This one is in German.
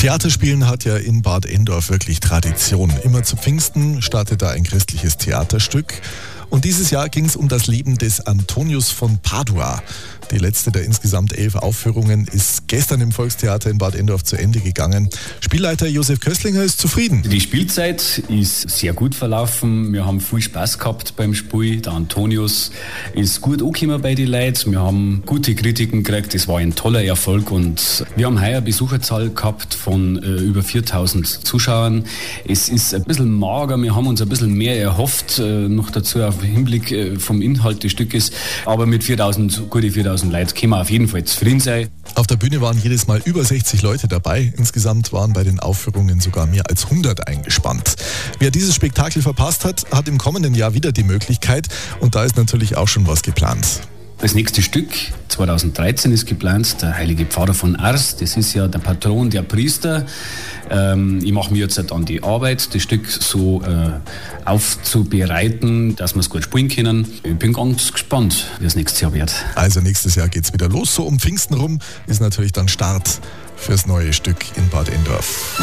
Theaterspielen hat ja in Bad Endorf wirklich Tradition. Immer zu Pfingsten startet da ein christliches Theaterstück. Und dieses Jahr ging es um das Leben des Antonius von Padua. Die letzte der insgesamt elf Aufführungen ist gestern im Volkstheater in Bad Endorf zu Ende gegangen. Spielleiter Josef Köstlinger ist zufrieden. Die Spielzeit ist sehr gut verlaufen. Wir haben viel Spaß gehabt beim Spiel. Der Antonius ist gut angekommen bei den Leuten. Wir haben gute Kritiken gekriegt. Es war ein toller Erfolg und wir haben heuer Besucherzahl gehabt von äh, über 4000 Zuschauern. Es ist ein bisschen mager. Wir haben uns ein bisschen mehr erhofft, äh, noch dazu auf Hinblick äh, vom Inhalt des Stückes. Aber mit 4000, gute 4000 2000 Leute können wir auf jeden Fall zufrieden sein. Auf der Bühne waren jedes Mal über 60 Leute dabei. Insgesamt waren bei den Aufführungen sogar mehr als 100 eingespannt. Wer dieses Spektakel verpasst hat, hat im kommenden Jahr wieder die Möglichkeit und da ist natürlich auch schon was geplant. Das nächste Stück 2013 ist geplant, der heilige Pfarrer von Ars. Das ist ja der Patron der Priester. Ähm, ich mache mir jetzt halt an die Arbeit, das Stück so äh, aufzubereiten, dass wir es gut spielen können. Ich bin ganz gespannt, wie es nächstes Jahr wird. Also nächstes Jahr geht es wieder los. So um Pfingsten rum ist natürlich dann Start fürs neue Stück in Bad Endorf.